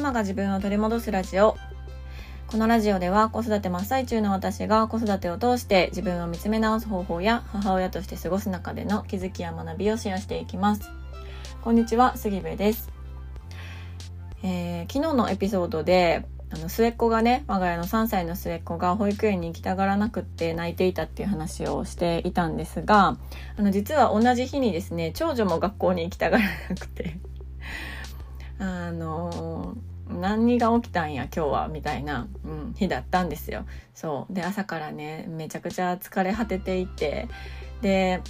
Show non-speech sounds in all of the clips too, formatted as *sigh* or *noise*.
ママが自分を取り戻すラジオ。このラジオでは子育て真っ最中の私が子育てを通して自分を見つめ直す方法や母親として過ごす中での気づきや学びをシェアしていきます。こんにちは杉部です、えー、昨日のエピソードであの末っ子がね我が家の3歳の末っ子が保育園に行きたがらなくって泣いていたっていう話をしていたんですがあの実は同じ日にですね長女も学校に行きたがらなくて。あの何が起きたんや今日はみたいな、うん、日だったんですよ。そうで朝からねめちゃくちゃ疲れ果てていてで、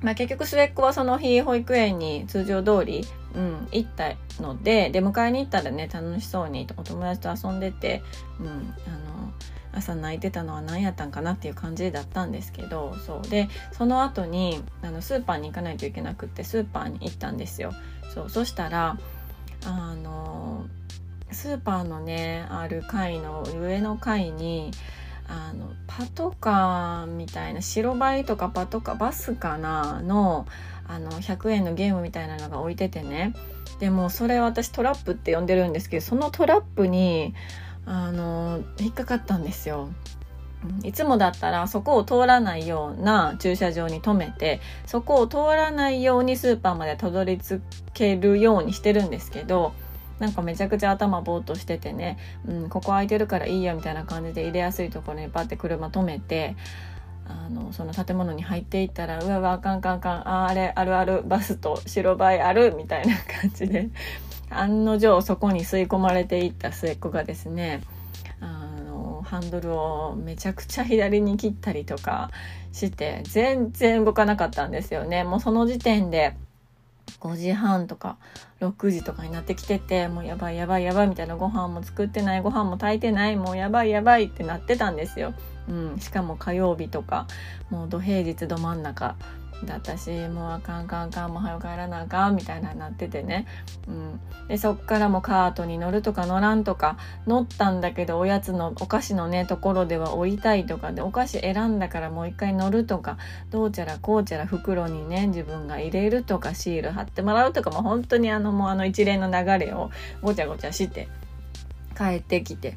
まあ、結局末っ子はその日保育園に通常通り、うん、行ったのでで迎えに行ったらね楽しそうにお友達と遊んでて、うん、あの朝泣いてたのは何やったんかなっていう感じだったんですけどそうでその後にあのスーパーに行かないといけなくってスーパーに行ったんですよ。そうそしたらあのスーパーのねある階の上の階にあのパトカーみたいな白バイとかパトカーバスかなのあの100円のゲームみたいなのが置いててねでもそれ私トラップって呼んでるんですけどそのトラップにあの引っかかったんですよ。いつもだったらそこを通らないような駐車場に止めてそこを通らないようにスーパーまでたどり着けるようにしてるんですけどなんかめちゃくちゃ頭ぼーっとしててね、うん、ここ空いてるからいいやみたいな感じで入れやすいところにパッて車止めてあのその建物に入っていったらうわうわあかんかんかんああれあるあるバスと白バイあるみたいな感じで案の定そこに吸い込まれていった末っ子がですねあのハンドルをめちゃくちゃ左に切ったりとかして全然動かなかったんですよね。もうその時点で5時半とか6時とかになってきててもうやばいやばいやばいみたいなご飯も作ってないご飯も炊いてないもうやばいやばいってなってたんですよ。うん、しかも火曜日とかもう土平日ど真ん中だったしもうあかんかんかんもう早く帰らなあかんみたいななっててね、うん、でそっからもカートに乗るとか乗らんとか乗ったんだけどおやつのお菓子のねところでは降りたいとかでお菓子選んだからもう一回乗るとかどうちゃらこうちゃら袋にね自分が入れるとかシール貼ってもらうとかも本当にあのもうあの一連の流れをごちゃごちゃして帰ってきて。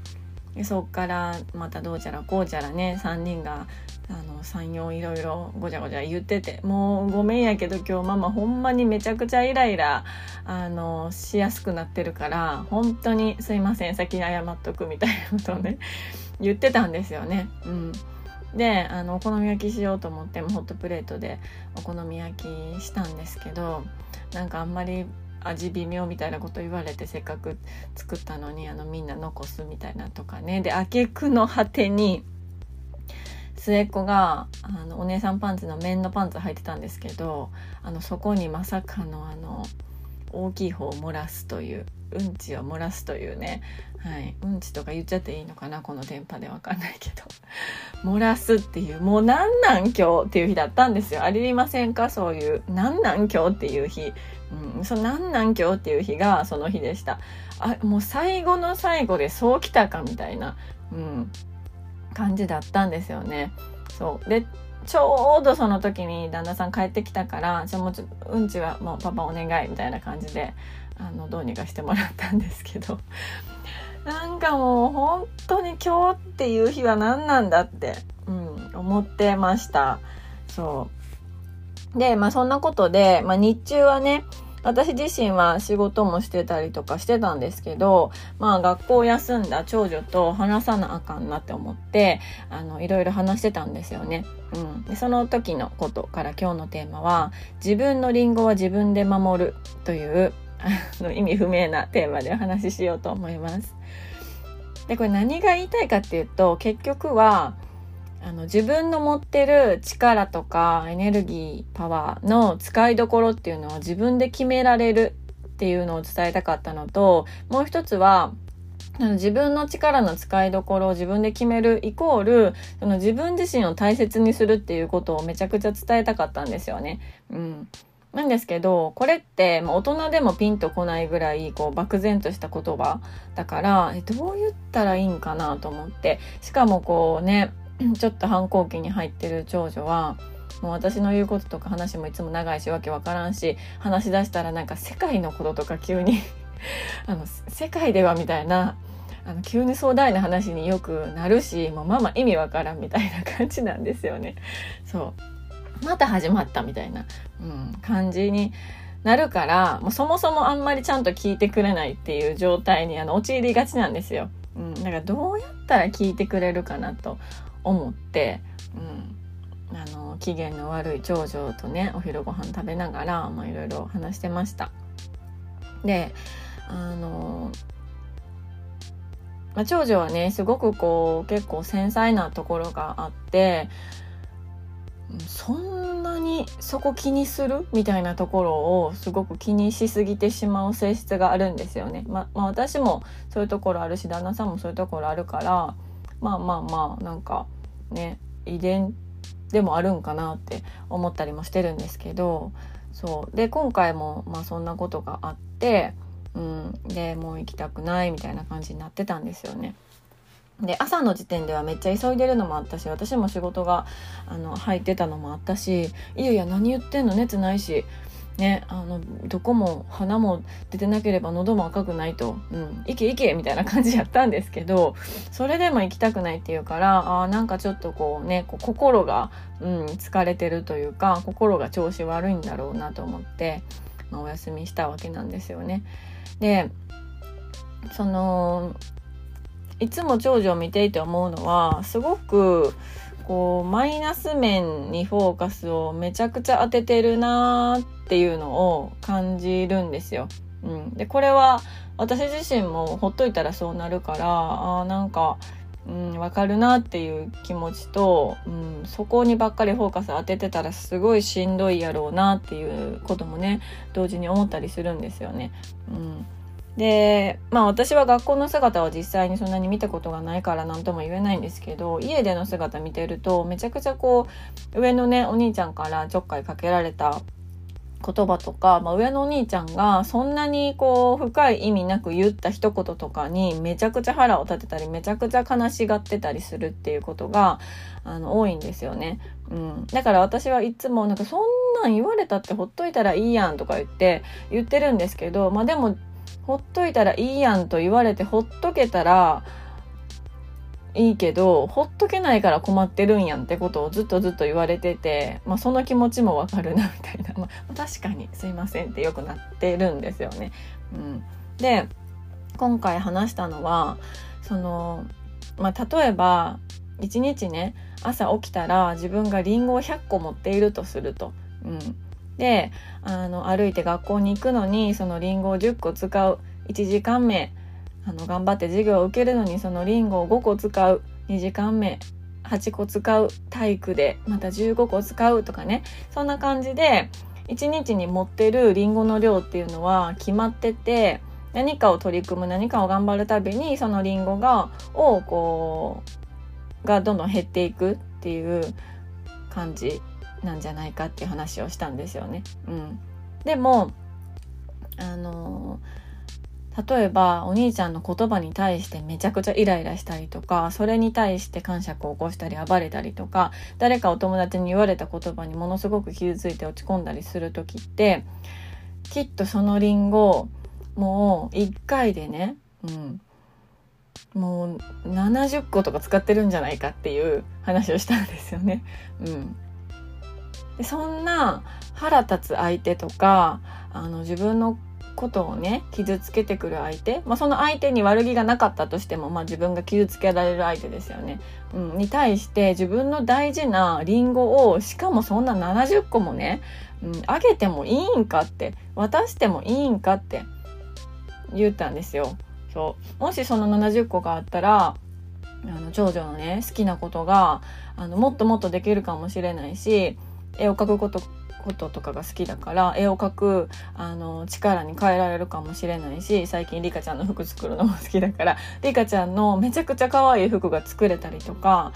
でそっからまたどうちゃらこうちゃらね3人があの34いろいろごちゃごちゃ言っててもうごめんやけど今日ママほんまにめちゃくちゃイライラあのしやすくなってるから本当にすいません先に謝っとくみたいなことをね *laughs* 言ってたんですよね。うんであのお好み焼きしようと思ってもホットプレートでお好み焼きしたんですけどなんかあんまり味微妙みたいなこと言われてせっかく作ったのにあのみんな残すみたいなとかねで挙句の果てに末っ子があのお姉さんパンツの綿のパンツ履いてたんですけどあのそこにまさかのあの大きい方を漏らすといううんちを漏らすというね、はい、うんちとか言っちゃっていいのかなこの電波でわかんないけど。漏らすっていうもうなんなん今日っていう日だったんですよ。ありませんか？そういうなんなん今日っていう日、うん、そのなんなん今日っていう日がその日でした。あもう最後の最後でそうきたかみたいな、うん、感じだったんですよね。そう。でちょうどその時に旦那さん帰ってきたからじゃもうちょうんちはもうパパお願いみたいな感じであのどうにかしてもらったんですけど。*laughs* なんかもう本当に今日っていう日は何なんだって、うん、思ってました。そう。でまあそんなことで、まあ、日中はね私自身は仕事もしてたりとかしてたんですけど、まあ学校休んだ長女と話さなあかんなって思って、あの、いろいろ話してたんですよね。うん。で、その時のことから今日のテーマは、自分のリンゴは自分で守るという、あの、意味不明なテーマでお話ししようと思います。で、これ何が言いたいかっていうと、結局は、あの自分の持ってる力とかエネルギーパワーの使いどころっていうのは自分で決められるっていうのを伝えたかったのともう一つは自分の力の使いどころを自分で決めるイコールその自分自身を大切にするっていうことをめちゃくちゃ伝えたかったんですよね。うん、なんですけどこれって大人でもピンとこないぐらいこう漠然とした言葉だからどう言ったらいいんかなと思ってしかもこうねちょっと反抗期に入ってる長女はもう私の言うこととか話もいつも長いしわけわからんし話し出したらなんか世界のこととか急に *laughs* あの世界ではみたいなあの急に壮大な話によくなるしもうママ意味わからんみたいな感じなんですよね。そうまた始まったみたいな、うん、感じになるからもうそもそもあんまりちゃんと聞いてくれないっていう状態にあの陥りがちなんですよ。うん、だからどうやったら聞いてくれるかなと思って、うん、あの機嫌の悪い長女とねお昼ご飯食べながらいろいろ話してました。であのまあ、長女はねすごくこう結構繊細なところがあってそんなにそこ気にする？みたいなところをすごく気にしすぎてしまう性質があるんですよね。ままあ、私もそういうところあるし旦那さんもそういうところあるからまあまあまあなんかね遺伝でもあるんかなって思ったりもしてるんですけどそうで今回もまあそんなことがあってうん、でもう行きたくないみたいな感じになってたんですよね。で朝の時点ではめっちゃ急いでるのもあったし私も仕事があの入ってたのもあったしいやいや何言ってんの熱ないしねあのどこも鼻も出てなければ喉も赤くないと「うん、行け行け」みたいな感じやったんですけどそれでも行きたくないっていうからあなんかちょっとこうねこう心が、うん、疲れてるというか心が調子悪いんだろうなと思って、まあ、お休みしたわけなんですよね。でそのいつも長女を見ていて思うのはすごくこうマイナス面にフォーカスをめちゃくちゃ当ててるなーっていうのを感じるんですよ。うん、でこれは私自身もほっといたらそうなるからあなんか、うん、分かるなっていう気持ちと、うん、そこにばっかりフォーカス当ててたらすごいしんどいやろうなっていうこともね同時に思ったりするんですよね。うんでまあ私は学校の姿は実際にそんなに見たことがないから何とも言えないんですけど家での姿見てるとめちゃくちゃこう上のねお兄ちゃんからちょっかいかけられた言葉とか、まあ、上のお兄ちゃんがそんなにこう深い意味なく言った一言とかにめちゃくちゃ腹を立てたりめちゃくちゃ悲しがってたりするっていうことがあの多いんですよね。うん、だから私はいつもなんかそんなん言われたってほっといたらいいやんとか言って言ってるんですけどまあでもほっといたらいいやんと言われてほっとけたらいいけどほっとけないから困ってるんやんってことをずっとずっと言われてて、まあ、その気持ちもわかるなみたいな、まあ、確かにすいませんってよくなってるんですよね。うん、で今回話したのはその、まあ、例えば一日ね朝起きたら自分がリンゴを100個持っているとすると。うんであの歩いて学校に行くのにそのリンゴを10個使う。1時間目。あの頑張って授業を受けるのにそのリンゴを5個使う。2時間目。8個使う。体育で。また15個使うとかね。そんな感じで1日に持ってるリンゴの量っていうのは決まってて何かを取り組む何かを頑張るたびにそのリンゴがをこうがどんどん減っていくっていう感じなんじゃないかっていう話をしたんですよね。うん、でもあの例えばお兄ちゃんの言葉に対してめちゃくちゃイライラしたりとかそれに対して感触を起こしたり暴れたりとか誰かお友達に言われた言葉にものすごく傷ついて落ち込んだりする時ってきっとそのリンゴもう1回でね、うん、もう70個とか使ってるんじゃないかっていう話をしたんですよね。うんでそんな腹立つ相手とかあの自分のことをね傷つけてくる相手、まあ、その相手に悪気がなかったとしても、まあ、自分が傷つけられる相手ですよね、うん、に対して自分の大事なリンゴをしかもそんな70個もね、うん、あげてもいいんかって渡してもいいんかって言ったんですよ。そうもしその70個があったらあの長女のね好きなことがあのもっともっとできるかもしれないし絵を描くことこととかが好きだから絵を描くあの力に変えられるかもしれないし最近リカちゃんの服作るのも好きだからリカちゃんのめちゃくちゃ可愛い服が作れたりとか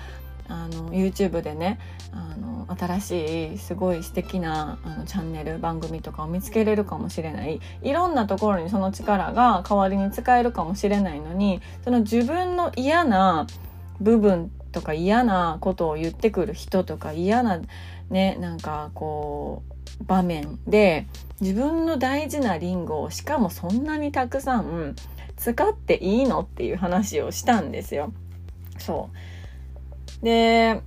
あの YouTube でねあの新しいすごい素敵なあのチャンネル番組とかを見つけれるかもしれない。いろんなところにその力が代わりに使えるかもしれないのにその自分の嫌な部分とか嫌なことを言ってくる人とか嫌なねなんかこう場面で自分の大事なリンゴをしかもそんなにたくさん使っていいのっていう話をしたんですよ。そうで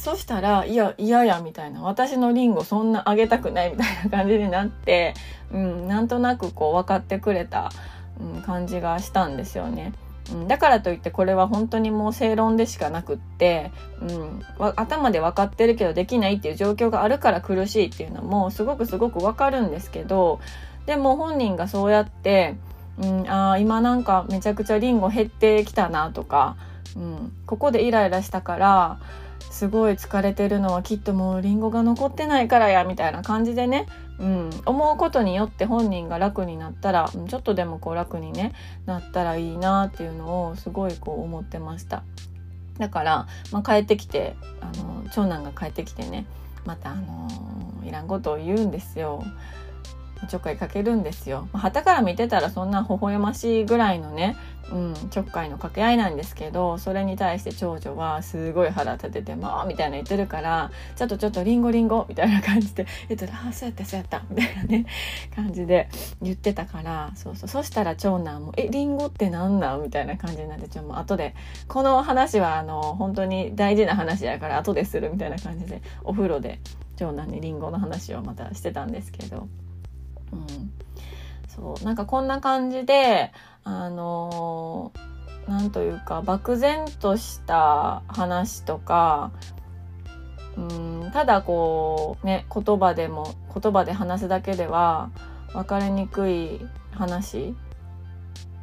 そしたら、いや、嫌や、みたいな。私のリンゴそんなあげたくないみたいな感じになって、うん、なんとなくこう分かってくれた、うん、感じがしたんですよね。うん、だからといってこれは本当にもう正論でしかなくって、うん、頭で分かってるけどできないっていう状況があるから苦しいっていうのもすごくすごく分かるんですけどでも本人がそうやって、うん、あ今なんかめちゃくちゃリンゴ減ってきたなとか、うん、ここでイライラしたからすごい疲れてるのはきっともうリンゴが残ってないからやみたいな感じでね、うん、思うことによって本人が楽になったらちょっとでもこう楽に、ね、なったらいいなっていうのをすごいこう思ってました。だから、まあ、帰ってきてあの長男が帰ってきてねまたあのいらんことを言うんですよ。ちょっかいかけるんですよ。はたから見てたらそんな微笑ましいぐらいのね、うん、ちょっかいの掛け合いなんですけどそれに対して長女はすごい腹立てて「まあ」みたいな言ってるから「ちょっとちょっとリンゴリンゴ」みたいな感じで言って「ああそうやったそうやった」みたいなね感じで言ってたからそうそうそしたら長男も「えリンゴって何なん?」みたいな感じになってちょっと後でこの話はあの本当に大事な話やから後でするみたいな感じでお風呂で長男にリンゴの話をまたしてたんですけど。うん、そう。なんかこんな感じであのー、なんというか漠然とした話とかうんただこうね言葉でも言葉で話すだけでは分かりにくい話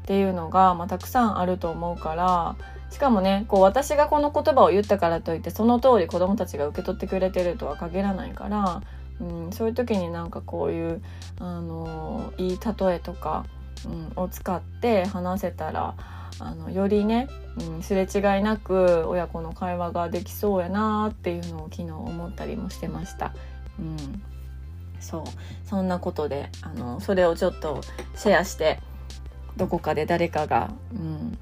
っていうのが、まあ、たくさんあると思うからしかもねこう私がこの言葉を言ったからといってその通り子どもたちが受け取ってくれてるとは限らないからうん、そういう時になんかこういうあのいい例えとか、うん、を使って話せたらあのよりね、うん、すれ違いなく親子の会話ができそうやなっていうのを昨日思ったりもしてました。うんそうそんなことであのそれをちょっとシェアしてどこかで誰かが、うん、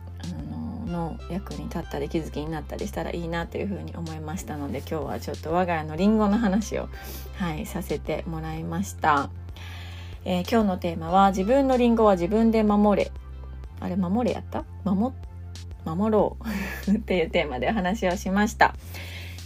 の役に立ったり気づきになったりしたらいいなというふうに思いましたので今日はちょっと我が家のりんごの話を、はい、させてもらいました、えー、今日のテーマは「自分のりんごは自分で守れ」あれ守れやった？守守ろう。*laughs* っていうテーマでお話をしました。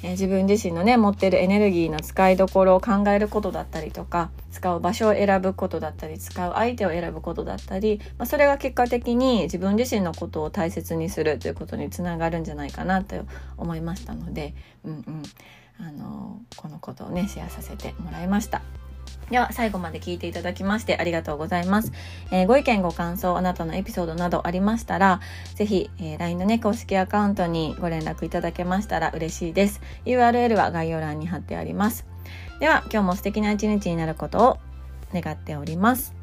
え、自分自身のね持ってるエネルギーの使いどころを考えることだったりとか使う場所を選ぶことだったり使う相手を選ぶことだったり、まあ、それが結果的に自分自身のことを大切にするということにつながるんじゃないかなと思いましたので、うんうん、あのこのことをねシェアさせてもらいました。では最後まで聞いていただきましてありがとうございます。えー、ご意見ご感想、あなたのエピソードなどありましたら、ぜひ、えー、LINE のね、公式アカウントにご連絡いただけましたら嬉しいです。URL は概要欄に貼ってあります。では、今日も素敵な一日になることを願っております。